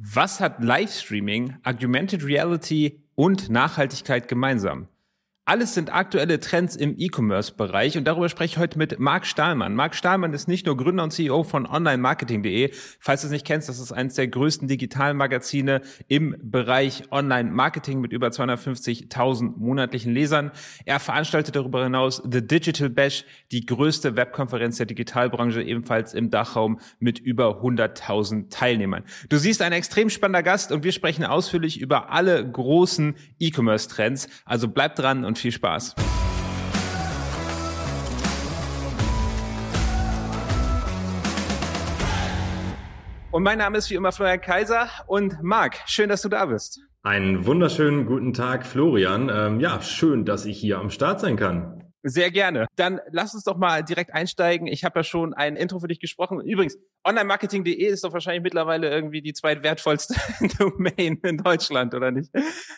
Was hat Livestreaming, Augmented Reality und Nachhaltigkeit gemeinsam? Alles sind aktuelle Trends im E-Commerce-Bereich und darüber spreche ich heute mit Marc Stahlmann. Marc Stahlmann ist nicht nur Gründer und CEO von Online-Marketing.de. Falls du es nicht kennst, das ist eines der größten Digitalmagazine im Bereich Online-Marketing mit über 250.000 monatlichen Lesern. Er veranstaltet darüber hinaus The Digital Bash, die größte Webkonferenz der Digitalbranche, ebenfalls im Dachraum mit über 100.000 Teilnehmern. Du siehst ein extrem spannender Gast und wir sprechen ausführlich über alle großen E-Commerce-Trends. Also bleib dran und viel Spaß. Und mein Name ist wie immer Florian Kaiser und Marc, schön, dass du da bist. Einen wunderschönen guten Tag, Florian. Ähm, ja, schön, dass ich hier am Start sein kann. Sehr gerne. Dann lass uns doch mal direkt einsteigen. Ich habe ja schon ein Intro für dich gesprochen. Übrigens, onlinemarketing.de ist doch wahrscheinlich mittlerweile irgendwie die zweitwertvollste Domain in Deutschland, oder nicht?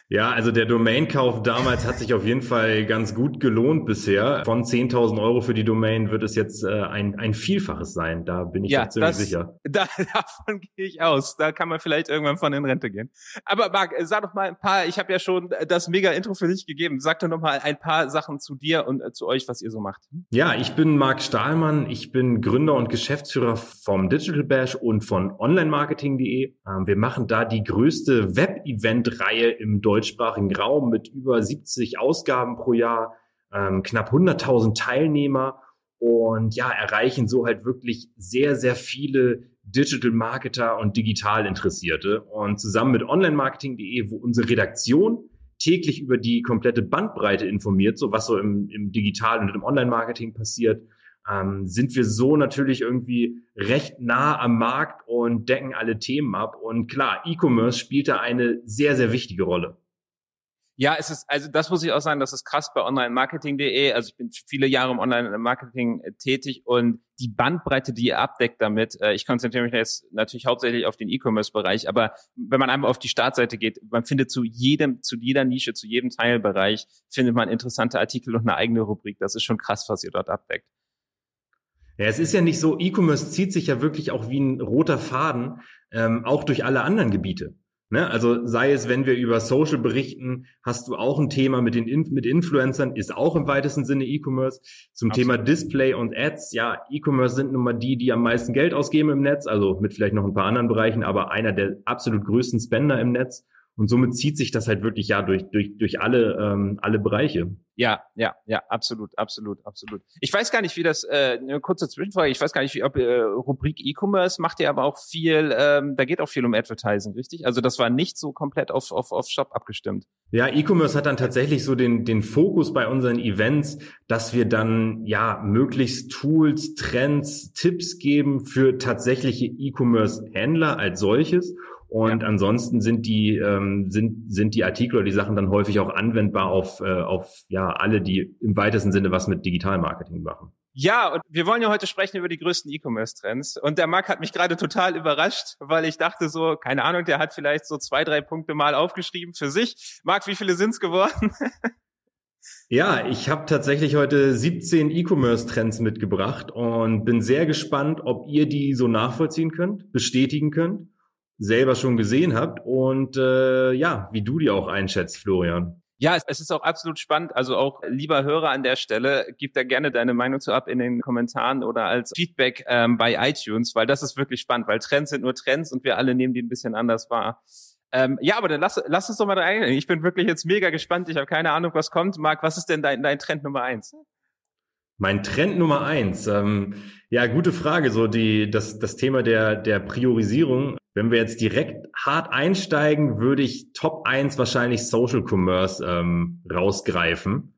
Ja, also der Domainkauf damals hat sich auf jeden Fall ganz gut gelohnt bisher. Von 10.000 Euro für die Domain wird es jetzt äh, ein, ein Vielfaches sein. Da bin ich ja, ziemlich das, sicher. Da, davon gehe ich aus. Da kann man vielleicht irgendwann von in Rente gehen. Aber Marc, sag doch mal ein paar, ich habe ja schon das mega Intro für dich gegeben. Sag doch noch mal ein paar Sachen zu dir und äh, zu euch, was ihr so macht. Ja, ich bin Marc Stahlmann. Ich bin Gründer und Geschäftsführer vom Digital Bash und von onlinemarketing.de. Ähm, wir machen da die größte Web-Event-Reihe im deutschsprachigen Raum mit über 70 Ausgaben pro Jahr, ähm, knapp 100.000 Teilnehmer und ja, erreichen so halt wirklich sehr, sehr viele Digital Marketer und digital Interessierte. Und zusammen mit onlinemarketing.de, wo unsere Redaktion täglich über die komplette Bandbreite informiert, so was so im, im Digital- und im Online-Marketing passiert, ähm, sind wir so natürlich irgendwie recht nah am Markt und decken alle Themen ab. Und klar, E-Commerce spielt da eine sehr, sehr wichtige Rolle. Ja, es ist, also das muss ich auch sagen, das ist krass bei onlinemarketing.de. Also ich bin viele Jahre im Online-Marketing äh, tätig und die Bandbreite, die ihr abdeckt damit, äh, ich konzentriere mich jetzt natürlich hauptsächlich auf den E-Commerce-Bereich, aber wenn man einmal auf die Startseite geht, man findet zu jedem, zu jeder Nische, zu jedem Teilbereich, findet man interessante Artikel und eine eigene Rubrik. Das ist schon krass, was ihr dort abdeckt. Ja, es ist ja nicht so, E-Commerce zieht sich ja wirklich auch wie ein roter Faden, ähm, auch durch alle anderen Gebiete. Ne? Also sei es, wenn wir über Social berichten, hast du auch ein Thema mit den mit Influencern, ist auch im weitesten Sinne E-Commerce. Zum Absolut. Thema Display und Ads, ja, E-Commerce sind nun mal die, die am meisten Geld ausgeben im Netz, also mit vielleicht noch ein paar anderen Bereichen, aber einer der absolut größten Spender im Netz. Und somit zieht sich das halt wirklich ja durch, durch, durch alle, ähm, alle Bereiche. Ja, ja, ja, absolut, absolut, absolut. Ich weiß gar nicht, wie das, äh, eine kurze Zwischenfrage, ich weiß gar nicht, wie, ob äh, Rubrik E-Commerce macht ja aber auch viel, ähm, da geht auch viel um Advertising, richtig? Also das war nicht so komplett auf, auf, auf Shop abgestimmt. Ja, E-Commerce hat dann tatsächlich so den, den Fokus bei unseren Events, dass wir dann ja möglichst Tools, Trends, Tipps geben für tatsächliche E-Commerce-Händler als solches und ja. ansonsten sind die, ähm, sind, sind die Artikel oder die Sachen dann häufig auch anwendbar auf, äh, auf ja, alle, die im weitesten Sinne was mit Digitalmarketing machen. Ja, und wir wollen ja heute sprechen über die größten E-Commerce-Trends. Und der Marc hat mich gerade total überrascht, weil ich dachte so, keine Ahnung, der hat vielleicht so zwei, drei Punkte mal aufgeschrieben für sich. Marc, wie viele sind's geworden? Ja, ich habe tatsächlich heute 17 E-Commerce-Trends mitgebracht und bin sehr gespannt, ob ihr die so nachvollziehen könnt, bestätigen könnt selber schon gesehen habt und äh, ja, wie du die auch einschätzt, Florian. Ja, es ist auch absolut spannend. Also auch lieber Hörer an der Stelle, gib da gerne deine Meinung zu ab in den Kommentaren oder als Feedback ähm, bei iTunes, weil das ist wirklich spannend, weil Trends sind nur Trends und wir alle nehmen die ein bisschen anders wahr. Ähm, ja, aber dann lass, lass uns doch mal da reingehen. Ich bin wirklich jetzt mega gespannt. Ich habe keine Ahnung, was kommt. Marc, was ist denn dein, dein Trend Nummer eins? Mein Trend Nummer eins. Ähm, ja, gute Frage. So die, das, das Thema der, der Priorisierung. Wenn wir jetzt direkt hart einsteigen, würde ich Top eins wahrscheinlich Social Commerce ähm, rausgreifen,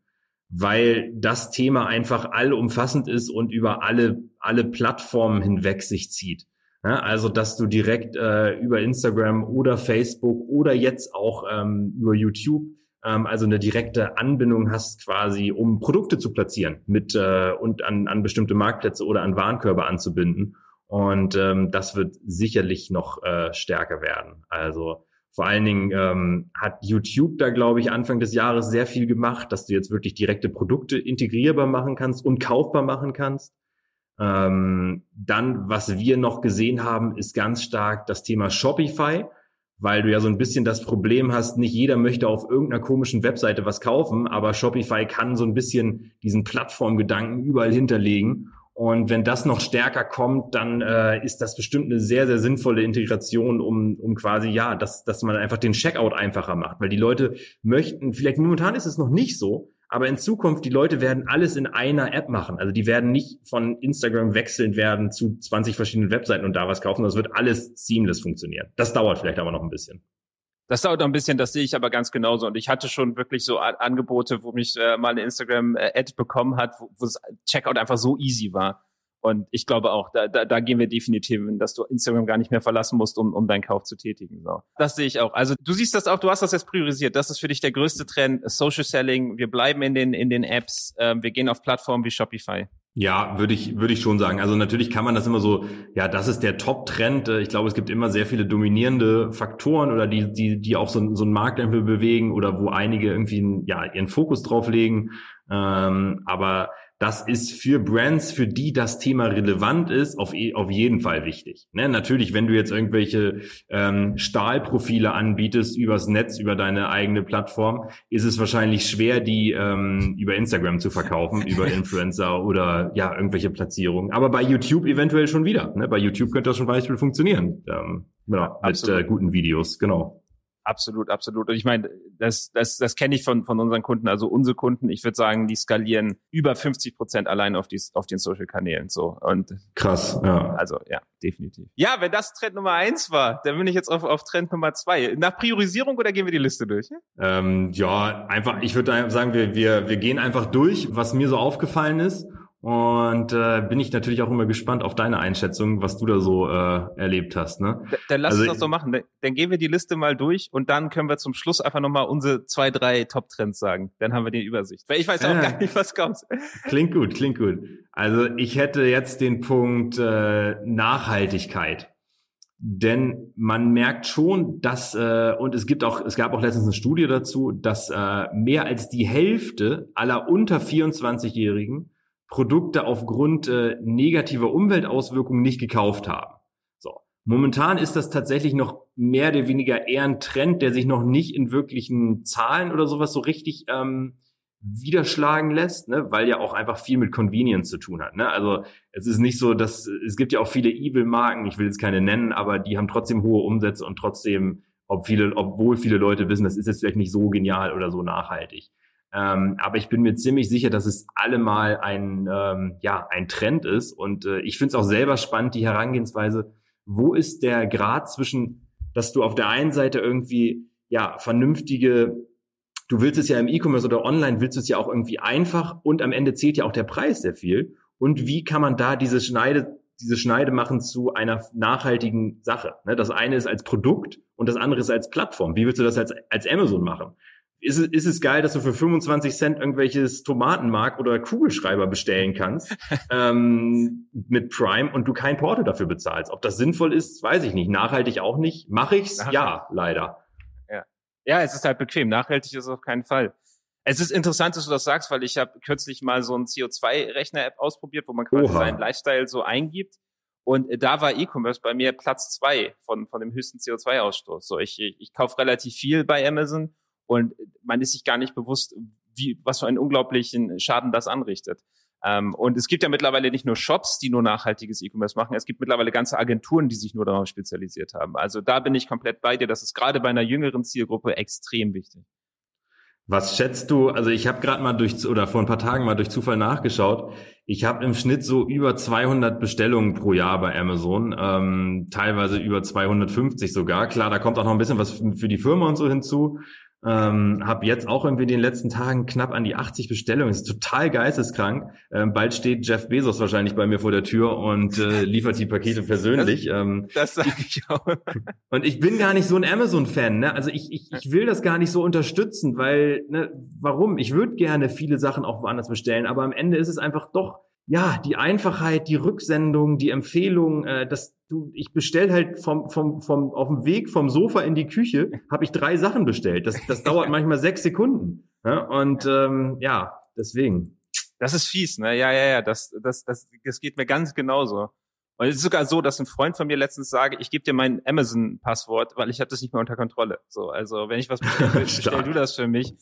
weil das Thema einfach allumfassend ist und über alle, alle Plattformen hinweg sich zieht. Ja, also, dass du direkt äh, über Instagram oder Facebook oder jetzt auch ähm, über YouTube ähm, also eine direkte Anbindung hast quasi, um Produkte zu platzieren mit äh, und an, an bestimmte Marktplätze oder an Warenkörbe anzubinden. Und ähm, das wird sicherlich noch äh, stärker werden. Also vor allen Dingen ähm, hat YouTube da, glaube ich, Anfang des Jahres sehr viel gemacht, dass du jetzt wirklich direkte Produkte integrierbar machen kannst und kaufbar machen kannst. Ähm, dann, was wir noch gesehen haben, ist ganz stark das Thema Shopify weil du ja so ein bisschen das Problem hast, nicht jeder möchte auf irgendeiner komischen Webseite was kaufen, aber Shopify kann so ein bisschen diesen Plattformgedanken überall hinterlegen. Und wenn das noch stärker kommt, dann äh, ist das bestimmt eine sehr, sehr sinnvolle Integration, um, um quasi, ja, dass, dass man einfach den Checkout einfacher macht. Weil die Leute möchten, vielleicht momentan ist es noch nicht so, aber in Zukunft, die Leute werden alles in einer App machen. Also die werden nicht von Instagram wechseln werden zu 20 verschiedenen Webseiten und da was kaufen. Das wird alles seamless funktionieren. Das dauert vielleicht aber noch ein bisschen. Das dauert noch ein bisschen, das sehe ich aber ganz genauso. Und ich hatte schon wirklich so Angebote, wo mich äh, mal eine Instagram-Ad bekommen hat, wo, wo das Checkout einfach so easy war. Und ich glaube auch, da, da, da gehen wir definitiv, dass du Instagram gar nicht mehr verlassen musst, um, um deinen Kauf zu tätigen. So. Das sehe ich auch. Also du siehst das auch, du hast das jetzt priorisiert. Das ist für dich der größte Trend, Social Selling. Wir bleiben in den, in den Apps. Ähm, wir gehen auf Plattformen wie Shopify. Ja, würde ich, würde ich schon sagen. Also natürlich kann man das immer so, ja, das ist der Top-Trend. Ich glaube, es gibt immer sehr viele dominierende Faktoren oder die, die, die auch so, so einen Markt bewegen oder wo einige irgendwie ja, ihren Fokus drauf legen. Ähm, aber das ist für Brands, für die das Thema relevant ist, auf, e, auf jeden Fall wichtig. Ne? Natürlich, wenn du jetzt irgendwelche ähm, Stahlprofile anbietest übers Netz, über deine eigene Plattform, ist es wahrscheinlich schwer, die ähm, über Instagram zu verkaufen, über Influencer oder ja, irgendwelche Platzierungen. Aber bei YouTube eventuell schon wieder. Ne? Bei YouTube könnte das schon Beispiel funktionieren. Ähm, genau, mit äh, guten Videos, genau. Absolut, absolut. Und ich meine, das, das, das kenne ich von, von unseren Kunden. Also unsere Kunden, ich würde sagen, die skalieren über 50 Prozent allein auf, die, auf den Social-Kanälen. So. Und Krass, ja. Also ja, definitiv. Ja, wenn das Trend Nummer eins war, dann bin ich jetzt auf, auf Trend Nummer zwei. Nach Priorisierung oder gehen wir die Liste durch? Ähm, ja, einfach, ich würde sagen, wir, wir, wir gehen einfach durch, was mir so aufgefallen ist. Und äh, bin ich natürlich auch immer gespannt auf deine Einschätzung, was du da so äh, erlebt hast. Ne? Dann, dann lass also, uns das so machen. Dann gehen wir die Liste mal durch und dann können wir zum Schluss einfach nochmal unsere zwei, drei Top-Trends sagen. Dann haben wir die Übersicht. Weil ich weiß auch äh, gar nicht, was kommt. Klingt gut, klingt gut. Also ich hätte jetzt den Punkt äh, Nachhaltigkeit. Denn man merkt schon, dass, äh, und es gibt auch, es gab auch letztens eine Studie dazu, dass äh, mehr als die Hälfte aller unter 24-Jährigen Produkte aufgrund äh, negativer Umweltauswirkungen nicht gekauft haben. So. Momentan ist das tatsächlich noch mehr oder weniger eher ein Trend, der sich noch nicht in wirklichen Zahlen oder sowas so richtig ähm, widerschlagen lässt, ne? weil ja auch einfach viel mit Convenience zu tun hat. Ne? Also es ist nicht so, dass es gibt ja auch viele Evil-Marken, ich will jetzt keine nennen, aber die haben trotzdem hohe Umsätze und trotzdem, ob viele, obwohl viele Leute wissen, das ist jetzt vielleicht nicht so genial oder so nachhaltig. Ähm, aber ich bin mir ziemlich sicher, dass es allemal ein, ähm, ja, ein Trend ist. Und äh, ich finde es auch selber spannend, die Herangehensweise, wo ist der Grad zwischen, dass du auf der einen Seite irgendwie ja vernünftige, du willst es ja im E-Commerce oder online, willst du es ja auch irgendwie einfach und am Ende zählt ja auch der Preis sehr viel. Und wie kann man da diese Schneide, diese Schneide machen zu einer nachhaltigen Sache? Ne? Das eine ist als Produkt und das andere ist als Plattform. Wie willst du das als, als Amazon machen? Ist es, ist es geil, dass du für 25 Cent irgendwelches Tomatenmark oder Kugelschreiber bestellen kannst ähm, mit Prime und du kein Porto dafür bezahlst. Ob das sinnvoll ist, weiß ich nicht. Nachhaltig auch nicht. Mache ich's? Nachhaltig. Ja, leider. Ja. ja, es ist halt bequem. Nachhaltig ist es auf keinen Fall. Es ist interessant, dass du das sagst, weil ich habe kürzlich mal so ein CO2-Rechner-App ausprobiert, wo man quasi Oha. seinen Lifestyle so eingibt. Und da war E-Commerce bei mir Platz zwei von, von dem höchsten CO2-Ausstoß. So, ich, ich, ich kaufe relativ viel bei Amazon und man ist sich gar nicht bewusst, wie, was für einen unglaublichen Schaden das anrichtet. Ähm, und es gibt ja mittlerweile nicht nur Shops, die nur nachhaltiges E-Commerce machen, es gibt mittlerweile ganze Agenturen, die sich nur darauf spezialisiert haben. Also da bin ich komplett bei dir. Das ist gerade bei einer jüngeren Zielgruppe extrem wichtig. Was schätzt du? Also ich habe gerade mal durch oder vor ein paar Tagen mal durch Zufall nachgeschaut. Ich habe im Schnitt so über 200 Bestellungen pro Jahr bei Amazon, ähm, teilweise über 250 sogar. Klar, da kommt auch noch ein bisschen was für die Firma und so hinzu. Ähm, habe jetzt auch irgendwie in den letzten Tagen knapp an die 80 Bestellungen. Das ist total geisteskrank. Ähm, bald steht Jeff Bezos wahrscheinlich bei mir vor der Tür und äh, liefert die Pakete persönlich. Das, ähm, das sage ich auch. und ich bin gar nicht so ein Amazon-Fan. Ne? Also ich, ich, ich will das gar nicht so unterstützen, weil, ne, warum? Ich würde gerne viele Sachen auch woanders bestellen, aber am Ende ist es einfach doch ja, die Einfachheit, die Rücksendung, die Empfehlung, äh, dass du, ich bestell halt vom, vom, vom, auf dem Weg vom Sofa in die Küche, habe ich drei Sachen bestellt. Das, das dauert manchmal sechs Sekunden. Ja? Und ähm, ja, deswegen. Das ist fies, ne? Ja, ja, ja. Das, das, das, das geht mir ganz genauso. Und es ist sogar so, dass ein Freund von mir letztens sage, ich gebe dir mein Amazon-Passwort, weil ich habe das nicht mehr unter Kontrolle. So, also wenn ich was bestelle, bestell du das für mich,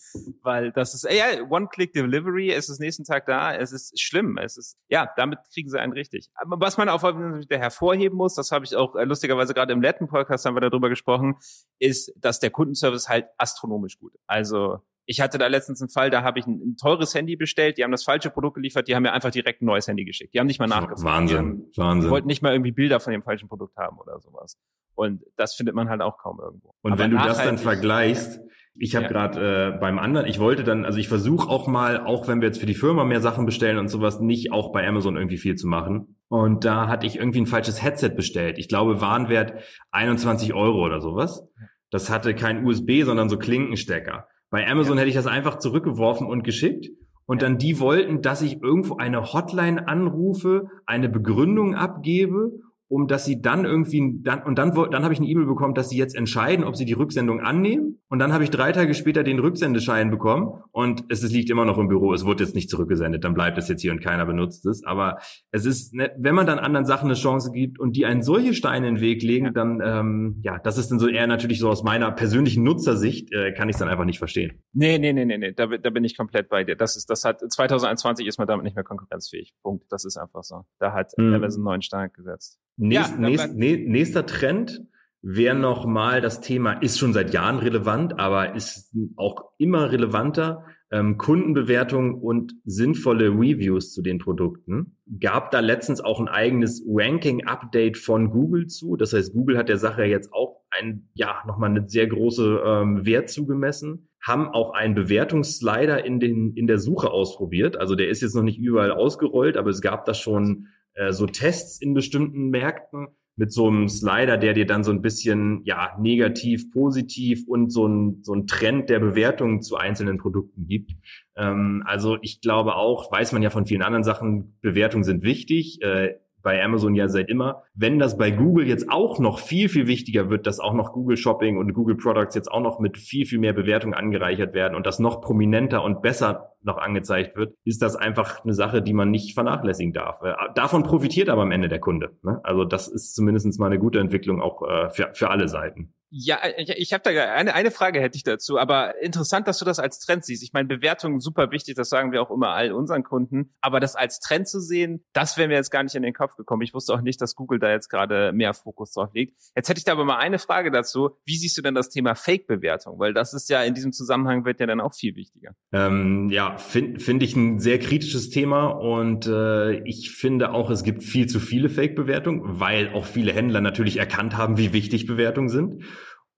weil das ist, ja, One-Click-Delivery, es ist nächsten Tag da, es ist schlimm, es ist, ja, damit kriegen sie einen richtig. Aber was man auch wieder hervorheben muss, das habe ich auch äh, lustigerweise gerade im letzten Podcast haben wir darüber gesprochen, ist, dass der Kundenservice halt astronomisch gut. Also ich hatte da letztens einen Fall, da habe ich ein, ein, teures Handy bestellt, die haben das falsche Produkt geliefert, die haben mir einfach direkt ein neues Handy geschickt. Die haben nicht mal nachgefragt. Wahnsinn, die, Wahnsinn. Die wollten nicht mal irgendwie Bilder von dem falschen Produkt haben oder sowas. Und das findet man halt auch kaum irgendwo. Und Aber wenn du das dann vergleichst, ich habe ja. gerade äh, beim anderen, ich wollte dann, also ich versuche auch mal, auch wenn wir jetzt für die Firma mehr Sachen bestellen und sowas, nicht auch bei Amazon irgendwie viel zu machen. Und da hatte ich irgendwie ein falsches Headset bestellt. Ich glaube, Warenwert 21 Euro oder sowas. Das hatte kein USB, sondern so Klinkenstecker. Bei Amazon ja. hätte ich das einfach zurückgeworfen und geschickt. Und dann die wollten, dass ich irgendwo eine Hotline anrufe, eine Begründung abgebe um dass sie dann irgendwie dann und dann dann habe ich eine E-Mail bekommen, dass sie jetzt entscheiden, ob sie die Rücksendung annehmen und dann habe ich drei Tage später den Rücksendeschein bekommen und es, es liegt immer noch im Büro, es wurde jetzt nicht zurückgesendet, dann bleibt es jetzt hier und keiner benutzt es, aber es ist ne, wenn man dann anderen Sachen eine Chance gibt und die einen solche Steine in den Weg legen, dann ähm, ja, das ist dann so eher natürlich so aus meiner persönlichen Nutzersicht äh, kann ich es dann einfach nicht verstehen. Nee, nee, nee, nee, nee, da, da bin ich komplett bei dir. Das ist das hat 2021 ist man damit nicht mehr konkurrenzfähig. Punkt, das ist einfach so. Da hat hm. Amazon einen neuen Stein gesetzt. Nächst, ja, nächst, nächster Trend wäre nochmal das Thema, ist schon seit Jahren relevant, aber ist auch immer relevanter, ähm, Kundenbewertung und sinnvolle Reviews zu den Produkten. Gab da letztens auch ein eigenes Ranking-Update von Google zu. Das heißt, Google hat der Sache jetzt auch ein, ja, nochmal eine sehr große ähm, Wert zugemessen haben auch einen Bewertungsslider in den in der Suche ausprobiert. Also der ist jetzt noch nicht überall ausgerollt, aber es gab da schon äh, so Tests in bestimmten Märkten mit so einem Slider, der dir dann so ein bisschen ja negativ, positiv und so ein so ein Trend der Bewertungen zu einzelnen Produkten gibt. Ähm, also ich glaube auch, weiß man ja von vielen anderen Sachen, Bewertungen sind wichtig. Äh, bei Amazon ja seit immer. Wenn das bei Google jetzt auch noch viel, viel wichtiger wird, dass auch noch Google Shopping und Google Products jetzt auch noch mit viel, viel mehr Bewertung angereichert werden und das noch prominenter und besser noch angezeigt wird, ist das einfach eine Sache, die man nicht vernachlässigen darf. Äh, davon profitiert aber am Ende der Kunde. Ne? Also das ist zumindest mal eine gute Entwicklung auch äh, für, für alle Seiten. Ja, ich, ich habe da eine, eine Frage hätte ich dazu, aber interessant, dass du das als Trend siehst. Ich meine, Bewertungen super wichtig, das sagen wir auch immer all unseren Kunden, aber das als Trend zu sehen, das wäre mir jetzt gar nicht in den Kopf gekommen. Ich wusste auch nicht, dass Google da jetzt gerade mehr Fokus drauf legt. Jetzt hätte ich da aber mal eine Frage dazu. Wie siehst du denn das Thema Fake-Bewertung? Weil das ist ja in diesem Zusammenhang wird ja dann auch viel wichtiger. Ähm, ja, finde find ich ein sehr kritisches Thema und äh, ich finde auch, es gibt viel zu viele Fake-Bewertungen, weil auch viele Händler natürlich erkannt haben, wie wichtig Bewertungen sind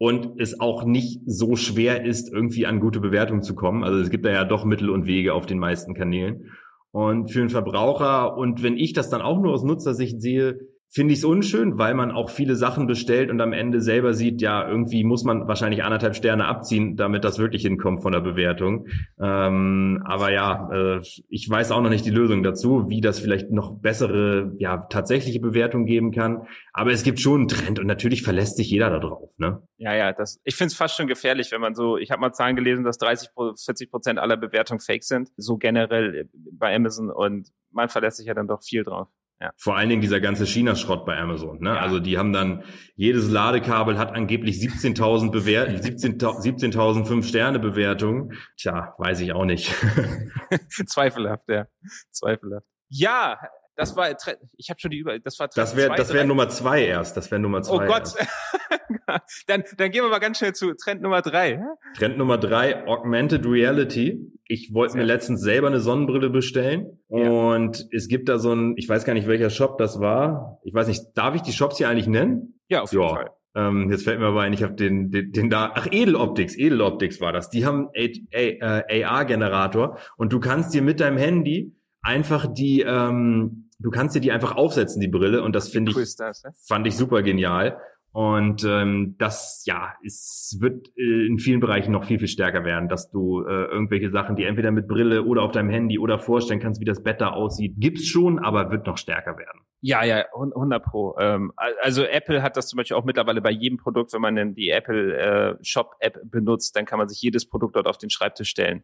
und es auch nicht so schwer ist, irgendwie an gute Bewertungen zu kommen. Also es gibt da ja doch Mittel und Wege auf den meisten Kanälen. Und für einen Verbraucher, und wenn ich das dann auch nur aus Nutzersicht sehe, finde ich es unschön, weil man auch viele Sachen bestellt und am Ende selber sieht, ja, irgendwie muss man wahrscheinlich anderthalb Sterne abziehen, damit das wirklich hinkommt von der Bewertung. Ähm, aber ja, äh, ich weiß auch noch nicht die Lösung dazu, wie das vielleicht noch bessere, ja, tatsächliche Bewertung geben kann. Aber es gibt schon einen Trend und natürlich verlässt sich jeder da drauf. Ne? Ja, ja, das, ich finde es fast schon gefährlich, wenn man so, ich habe mal Zahlen gelesen, dass 30, 40 Prozent aller Bewertungen fake sind, so generell bei Amazon und man verlässt sich ja dann doch viel drauf. Ja. Vor allen Dingen dieser ganze China-Schrott bei Amazon. Ne? Ja. Also die haben dann, jedes Ladekabel hat angeblich 17.000 Bewertungen, 17.000 17 5-Sterne-Bewertungen. Tja, weiß ich auch nicht. Zweifelhaft, ja. Zweifelhaft. Ja, das war, ich habe schon die über, das war Das wäre, das wäre Nummer zwei erst. Das wäre Nummer zwei. Oh Gott. dann, dann gehen wir mal ganz schnell zu Trend Nummer drei. Trend Nummer drei, Augmented Reality. Ich wollte mir letztens selber eine Sonnenbrille bestellen ja. und es gibt da so ein, ich weiß gar nicht welcher Shop das war. Ich weiß nicht, darf ich die Shops hier eigentlich nennen? Ja, auf jeden ja. Fall. Ähm, jetzt fällt mir aber ein, ich habe den, den, den da, ach Edeloptics, Edeloptics war das. Die haben AR-Generator und du kannst dir mit deinem Handy einfach die, ähm, du kannst dir die einfach aufsetzen, die Brille, und das finde ich, das, ne? fand ich super genial. Und ähm, das, ja, es wird äh, in vielen Bereichen noch viel, viel stärker werden, dass du äh, irgendwelche Sachen, die entweder mit Brille oder auf deinem Handy oder vorstellen kannst, wie das Bett da aussieht, gibt's schon, aber wird noch stärker werden. Ja, ja, 100 pro. Ähm, also Apple hat das zum Beispiel auch mittlerweile bei jedem Produkt, wenn man denn die Apple äh, Shop App benutzt, dann kann man sich jedes Produkt dort auf den Schreibtisch stellen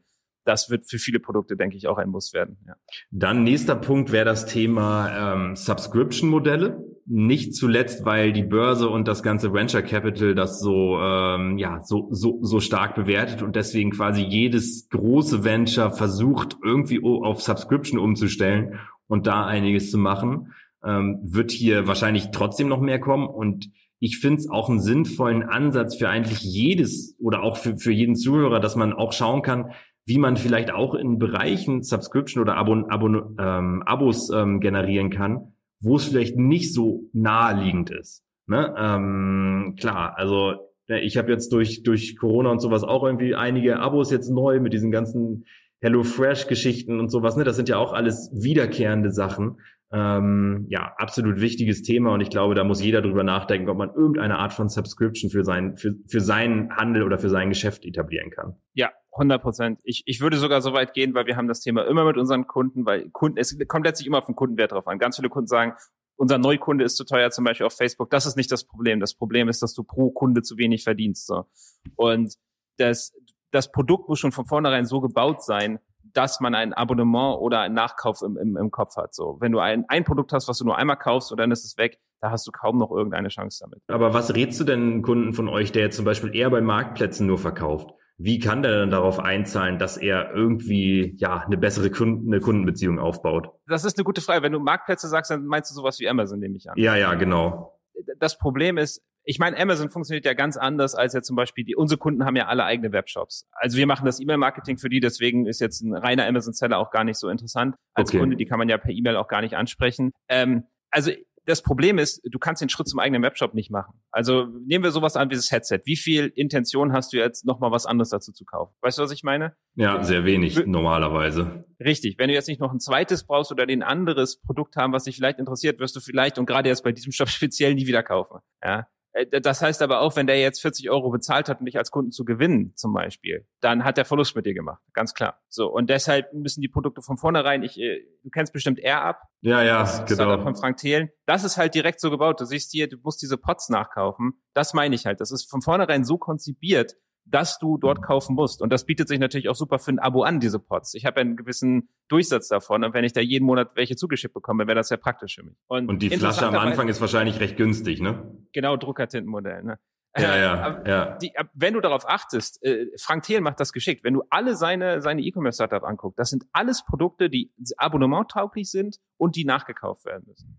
das wird für viele Produkte, denke ich, auch ein Muss werden. Ja. Dann nächster Punkt wäre das Thema ähm, Subscription-Modelle. nicht zuletzt, weil die Börse und das ganze Venture Capital das so ähm, ja so so so stark bewertet und deswegen quasi jedes große Venture versucht irgendwie auf Subscription umzustellen und da einiges zu machen, ähm, wird hier wahrscheinlich trotzdem noch mehr kommen und ich finde es auch einen sinnvollen Ansatz für eigentlich jedes oder auch für, für jeden Zuhörer, dass man auch schauen kann, wie man vielleicht auch in Bereichen Subscription oder Abon, Abon, ähm, Abos ähm, generieren kann, wo es vielleicht nicht so naheliegend ist. Ne? Ähm, klar, also ich habe jetzt durch durch Corona und sowas auch irgendwie einige Abos jetzt neu mit diesen ganzen HelloFresh-Geschichten und sowas. Ne? Das sind ja auch alles wiederkehrende Sachen. Ähm, ja, absolut wichtiges Thema und ich glaube, da muss jeder drüber nachdenken, ob man irgendeine Art von Subscription für sein, für, für seinen Handel oder für sein Geschäft etablieren kann. Ja, 100 Prozent. Ich, ich würde sogar so weit gehen, weil wir haben das Thema immer mit unseren Kunden, weil Kunden, es kommt letztlich immer auf den Kundenwert drauf an. Ganz viele Kunden sagen, unser Neukunde ist zu teuer, zum Beispiel auf Facebook. Das ist nicht das Problem. Das Problem ist, dass du pro Kunde zu wenig verdienst. So. Und das, das Produkt muss schon von vornherein so gebaut sein, dass man ein Abonnement oder einen Nachkauf im, im, im Kopf hat. So, wenn du ein, ein Produkt hast, was du nur einmal kaufst und dann ist es weg, da hast du kaum noch irgendeine Chance damit. Aber was rätst du denn Kunden von euch, der jetzt zum Beispiel eher bei Marktplätzen nur verkauft? Wie kann der denn darauf einzahlen, dass er irgendwie ja eine bessere Kunden, eine Kundenbeziehung aufbaut? Das ist eine gute Frage. Wenn du Marktplätze sagst, dann meinst du sowas wie Amazon, nehme ich an. Ja, ja, genau. Das Problem ist, ich meine, Amazon funktioniert ja ganz anders als ja zum Beispiel die, unsere Kunden haben ja alle eigene Webshops. Also wir machen das E-Mail-Marketing für die, deswegen ist jetzt ein reiner Amazon-Seller auch gar nicht so interessant. Als okay. Kunde, die kann man ja per E-Mail auch gar nicht ansprechen. Ähm, also das Problem ist, du kannst den Schritt zum eigenen Webshop nicht machen. Also nehmen wir sowas an wie das Headset. Wie viel Intention hast du jetzt nochmal was anderes dazu zu kaufen? Weißt du, was ich meine? Ja, sehr wenig normalerweise. Richtig. Wenn du jetzt nicht noch ein zweites brauchst oder ein anderes Produkt haben, was dich vielleicht interessiert, wirst du vielleicht und gerade jetzt bei diesem Shop speziell nie wieder kaufen. Ja. Äh, das heißt aber auch, wenn der jetzt 40 Euro bezahlt hat, um dich als Kunden zu gewinnen, zum Beispiel, dann hat der Verlust mit dir gemacht, ganz klar. So und deshalb müssen die Produkte von vornherein. Ich, äh, du kennst bestimmt AirUp. Ja, ja, das genau. Von Frank Thelen. Das ist halt direkt so gebaut. Du siehst hier, du musst diese Pots nachkaufen. Das meine ich halt. Das ist von vornherein so konzipiert, dass du dort kaufen musst. Und das bietet sich natürlich auch super für ein Abo an, diese Pods. Ich habe einen gewissen Durchsatz davon und wenn ich da jeden Monat welche zugeschickt bekomme, wäre das sehr praktisch für mich. Und, und die Flasche am Anfang ist wahrscheinlich recht günstig, ne? Genau, Druckertintenmodell, ne? Ja, ja, ja. Die, wenn du darauf achtest, äh, Frank Thiel macht das geschickt. Wenn du alle seine seine E-Commerce-Startup anguckst, das sind alles Produkte, die abonnementtauglich sind und die nachgekauft werden müssen.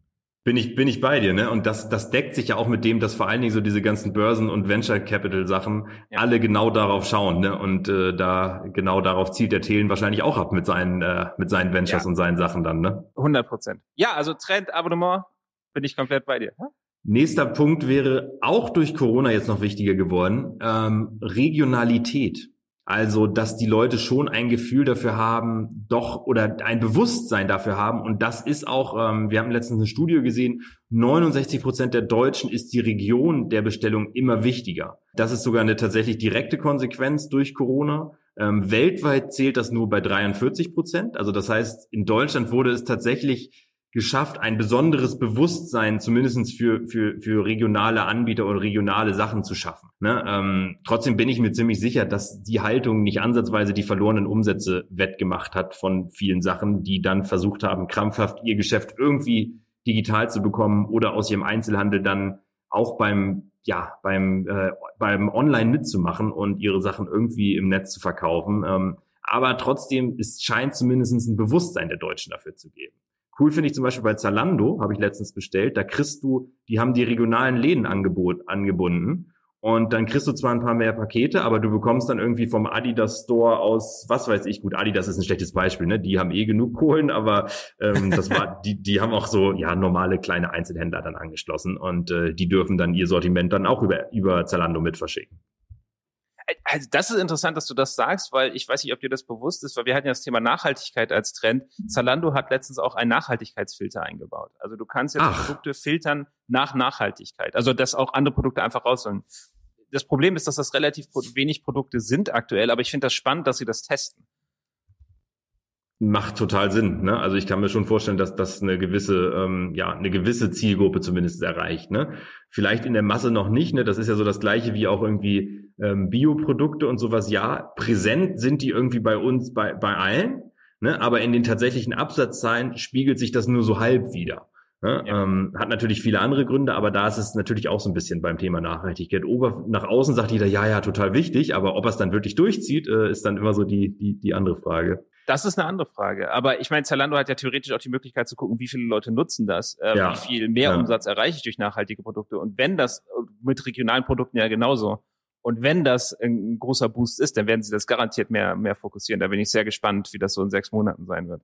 Bin ich, bin ich bei dir, ne? Und das, das deckt sich ja auch mit dem, dass vor allen Dingen so diese ganzen Börsen- und Venture Capital Sachen ja. alle genau darauf schauen, ne? Und äh, da genau darauf zielt der Thelen wahrscheinlich auch ab mit seinen, äh, mit seinen Ventures ja. und seinen Sachen dann, ne? 100 Prozent. Ja, also Trend, Abonnement, bin ich komplett bei dir. Nächster Punkt wäre auch durch Corona jetzt noch wichtiger geworden, ähm, Regionalität. Also, dass die Leute schon ein Gefühl dafür haben, doch oder ein Bewusstsein dafür haben. Und das ist auch, ähm, wir haben letztens eine Studie gesehen, 69 Prozent der Deutschen ist die Region der Bestellung immer wichtiger. Das ist sogar eine tatsächlich direkte Konsequenz durch Corona. Ähm, weltweit zählt das nur bei 43 Prozent. Also das heißt, in Deutschland wurde es tatsächlich geschafft, ein besonderes Bewusstsein zumindestens für, für, für regionale Anbieter oder regionale Sachen zu schaffen. Ne? Ähm, trotzdem bin ich mir ziemlich sicher, dass die Haltung nicht ansatzweise die verlorenen Umsätze wettgemacht hat von vielen Sachen, die dann versucht haben, krampfhaft ihr Geschäft irgendwie digital zu bekommen oder aus ihrem Einzelhandel dann auch beim ja beim äh, beim Online mitzumachen und ihre Sachen irgendwie im Netz zu verkaufen. Ähm, aber trotzdem es scheint zumindest ein Bewusstsein der Deutschen dafür zu geben. Cool finde ich zum Beispiel bei Zalando, habe ich letztens bestellt. Da kriegst du, die haben die regionalen Läden angebot, angebunden. Und dann kriegst du zwar ein paar mehr Pakete, aber du bekommst dann irgendwie vom Adidas Store aus, was weiß ich, gut, Adidas ist ein schlechtes Beispiel, ne? Die haben eh genug Kohlen, aber ähm, das war, die, die haben auch so ja normale kleine Einzelhändler dann angeschlossen und äh, die dürfen dann ihr Sortiment dann auch über, über Zalando mit verschicken. Also das ist interessant, dass du das sagst, weil ich weiß nicht, ob dir das bewusst ist, weil wir hatten ja das Thema Nachhaltigkeit als Trend. Zalando hat letztens auch einen Nachhaltigkeitsfilter eingebaut. Also du kannst jetzt Ach. Produkte filtern nach Nachhaltigkeit. Also dass auch andere Produkte einfach raus sollen. Das Problem ist, dass das relativ wenig Produkte sind aktuell, aber ich finde das spannend, dass sie das testen. Macht total Sinn. Ne? Also ich kann mir schon vorstellen, dass das eine gewisse, ähm, ja, eine gewisse Zielgruppe zumindest erreicht. Ne? Vielleicht in der Masse noch nicht. Ne? Das ist ja so das Gleiche wie auch irgendwie ähm, Bioprodukte und sowas. Ja, präsent sind die irgendwie bei uns, bei, bei allen. Ne? Aber in den tatsächlichen Absatzzahlen spiegelt sich das nur so halb wieder. Ja, ja. Ähm, hat natürlich viele andere Gründe, aber da ist es natürlich auch so ein bisschen beim Thema Nachhaltigkeit. Ober nach außen sagt jeder, ja, ja, total wichtig, aber ob er es dann wirklich durchzieht, äh, ist dann immer so die, die, die andere Frage. Das ist eine andere Frage. Aber ich meine, Zalando hat ja theoretisch auch die Möglichkeit zu gucken, wie viele Leute nutzen das, äh, ja. wie viel mehr Umsatz erreiche ich durch nachhaltige Produkte. Und wenn das mit regionalen Produkten ja genauso. Und wenn das ein großer Boost ist, dann werden sie das garantiert mehr, mehr fokussieren. Da bin ich sehr gespannt, wie das so in sechs Monaten sein wird.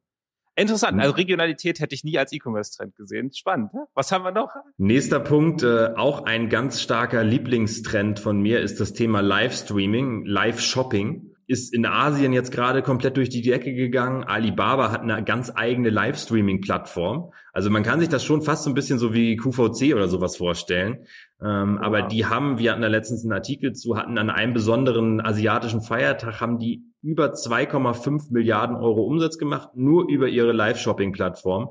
Interessant. Also Regionalität hätte ich nie als E-Commerce-Trend gesehen. Spannend. Ne? Was haben wir noch? Nächster Punkt, äh, auch ein ganz starker Lieblingstrend von mir ist das Thema Livestreaming, Live-Shopping. Ist in Asien jetzt gerade komplett durch die Decke gegangen. Alibaba hat eine ganz eigene Livestreaming-Plattform. Also man kann sich das schon fast so ein bisschen so wie QVC oder sowas vorstellen. Ähm, wow. Aber die haben, wir hatten da letztens einen Artikel zu, hatten an einem besonderen asiatischen Feiertag, haben die über 2,5 Milliarden Euro Umsatz gemacht, nur über ihre Live-Shopping-Plattform.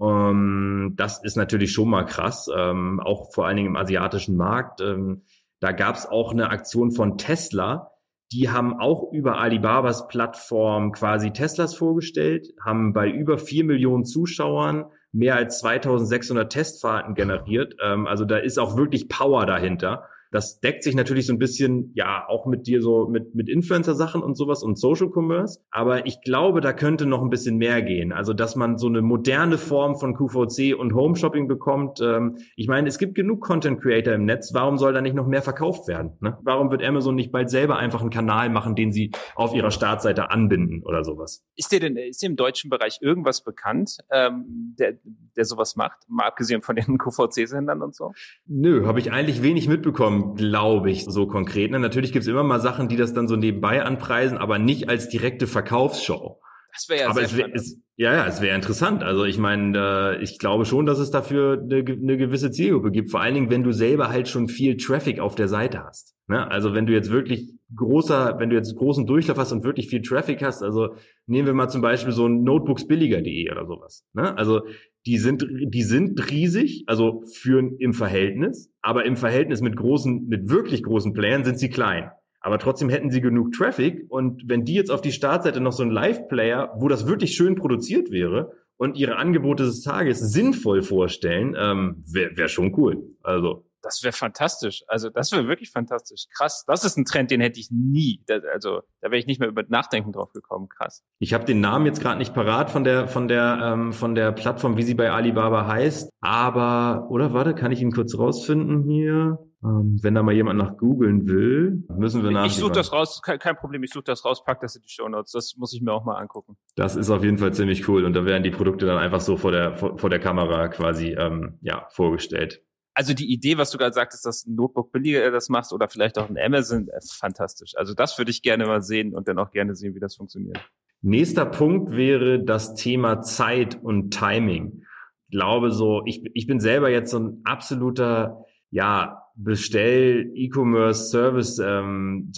Ähm, das ist natürlich schon mal krass, ähm, auch vor allen Dingen im asiatischen Markt. Ähm, da gab es auch eine Aktion von Tesla. Die haben auch über Alibabas Plattform quasi Teslas vorgestellt, haben bei über vier Millionen Zuschauern mehr als 2600 Testfahrten generiert. Ähm, also da ist auch wirklich Power dahinter. Das deckt sich natürlich so ein bisschen, ja, auch mit dir so, mit, mit Influencer-Sachen und sowas und Social Commerce. Aber ich glaube, da könnte noch ein bisschen mehr gehen. Also, dass man so eine moderne Form von QVC und Home Shopping bekommt. Ähm, ich meine, es gibt genug Content Creator im Netz. Warum soll da nicht noch mehr verkauft werden? Ne? Warum wird Amazon nicht bald selber einfach einen Kanal machen, den sie auf ihrer Startseite anbinden oder sowas? Ist dir denn, ist dir im deutschen Bereich irgendwas bekannt, ähm, der, der sowas macht? Mal abgesehen von den QVC-Sendern und so? Nö, habe ich eigentlich wenig mitbekommen glaube ich, so konkret. Ne? Natürlich gibt's immer mal Sachen, die das dann so nebenbei anpreisen, aber nicht als direkte Verkaufsshow. Das wäre ja aber es wär, es, Ja, ja, es wäre interessant. Also ich meine, äh, ich glaube schon, dass es dafür eine, eine gewisse Zielgruppe gibt. Vor allen Dingen, wenn du selber halt schon viel Traffic auf der Seite hast. Ne? Also wenn du jetzt wirklich großer, wenn du jetzt großen Durchlauf hast und wirklich viel Traffic hast, also nehmen wir mal zum Beispiel so ein notebooksbilliger.de oder sowas. Ne? Also die sind, die sind riesig, also führen im Verhältnis, aber im Verhältnis mit großen, mit wirklich großen Playern sind sie klein. Aber trotzdem hätten sie genug Traffic und wenn die jetzt auf die Startseite noch so ein Live-Player, wo das wirklich schön produziert wäre und ihre Angebote des Tages sinnvoll vorstellen, ähm, wäre wär schon cool. Also das wäre fantastisch. Also das wäre wirklich fantastisch. Krass. Das ist ein Trend, den hätte ich nie. Also da wäre ich nicht mehr über Nachdenken drauf gekommen. Krass. Ich habe den Namen jetzt gerade nicht parat von der von der ähm, von der Plattform, wie sie bei Alibaba heißt. Aber oder warte, kann ich ihn kurz rausfinden hier? Ähm, wenn da mal jemand nach googeln will, müssen wir nach. Ich suche das raus, kein, kein Problem, ich suche das raus, pack das in die Show Notes. Das muss ich mir auch mal angucken. Das ist auf jeden Fall ziemlich cool und da werden die Produkte dann einfach so vor der vor, vor der Kamera quasi ähm, ja vorgestellt also die Idee, was du gerade sagtest, dass ein Notebook billiger das machst oder vielleicht auch ein Amazon, ist fantastisch. Also das würde ich gerne mal sehen und dann auch gerne sehen, wie das funktioniert. Nächster Punkt wäre das Thema Zeit und Timing. Ich glaube so, ich, ich bin selber jetzt so ein absoluter, ja, Bestell E-Commerce Service ähm,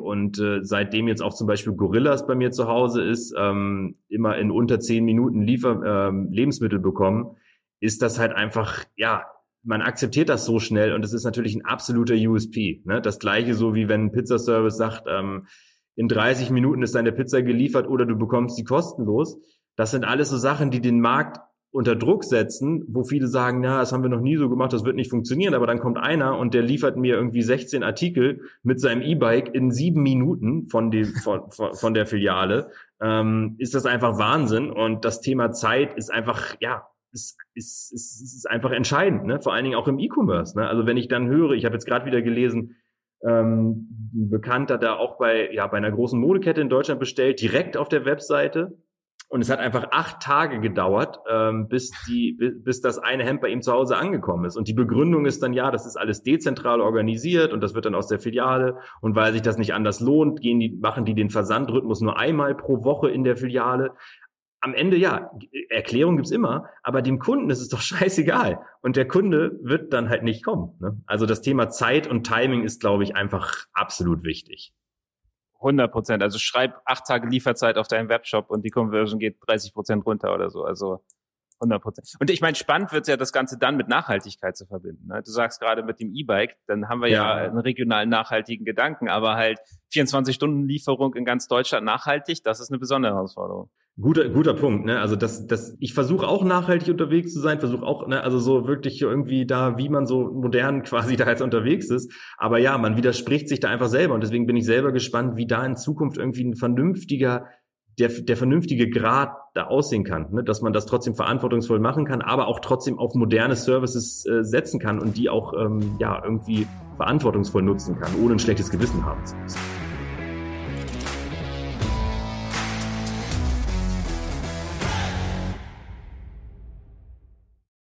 und äh, seitdem jetzt auch zum Beispiel Gorillas bei mir zu Hause ist, ähm, immer in unter zehn Minuten Liefer ähm, Lebensmittel bekommen, ist das halt einfach ja man akzeptiert das so schnell und es ist natürlich ein absoluter USP. Ne? Das gleiche so wie wenn ein Pizzaservice sagt, ähm, in 30 Minuten ist deine Pizza geliefert oder du bekommst sie kostenlos. Das sind alles so Sachen, die den Markt unter Druck setzen, wo viele sagen, ja, das haben wir noch nie so gemacht, das wird nicht funktionieren, aber dann kommt einer und der liefert mir irgendwie 16 Artikel mit seinem E-Bike in sieben Minuten von, die, von, von der Filiale, ähm, ist das einfach Wahnsinn und das Thema Zeit ist einfach, ja, ist, ist, ist, ist einfach entscheidend, ne? vor allen Dingen auch im E-Commerce. Ne? Also wenn ich dann höre, ich habe jetzt gerade wieder gelesen, ähm, ein Bekannter da auch bei, ja, bei einer großen Modekette in Deutschland bestellt, direkt auf der Webseite. Und es hat einfach acht Tage gedauert, ähm, bis, die, bis das eine Hemd bei ihm zu Hause angekommen ist. Und die Begründung ist dann, ja, das ist alles dezentral organisiert und das wird dann aus der Filiale. Und weil sich das nicht anders lohnt, gehen die, machen die den Versandrhythmus nur einmal pro Woche in der Filiale am Ende ja, Erklärung gibt's immer, aber dem Kunden ist es doch scheißegal. Und der Kunde wird dann halt nicht kommen. Ne? Also das Thema Zeit und Timing ist, glaube ich, einfach absolut wichtig. 100 Prozent. Also schreib acht Tage Lieferzeit auf deinem Webshop und die Conversion geht 30 Prozent runter oder so. Also 100 Prozent. Und ich meine, spannend wird ja das Ganze dann mit Nachhaltigkeit zu verbinden. Ne? Du sagst gerade mit dem E-Bike, dann haben wir ja. ja einen regionalen nachhaltigen Gedanken, aber halt 24 Stunden Lieferung in ganz Deutschland nachhaltig, das ist eine besondere Herausforderung. Guter, guter Punkt, ne? Also das, das, ich versuche auch nachhaltig unterwegs zu sein, versuche auch, ne, also so wirklich irgendwie da, wie man so modern quasi da jetzt unterwegs ist. Aber ja, man widerspricht sich da einfach selber und deswegen bin ich selber gespannt, wie da in Zukunft irgendwie ein vernünftiger, der, der vernünftige Grad da aussehen kann, ne? dass man das trotzdem verantwortungsvoll machen kann, aber auch trotzdem auf moderne Services äh, setzen kann und die auch ähm, ja irgendwie verantwortungsvoll nutzen kann, ohne ein schlechtes Gewissen haben zu müssen.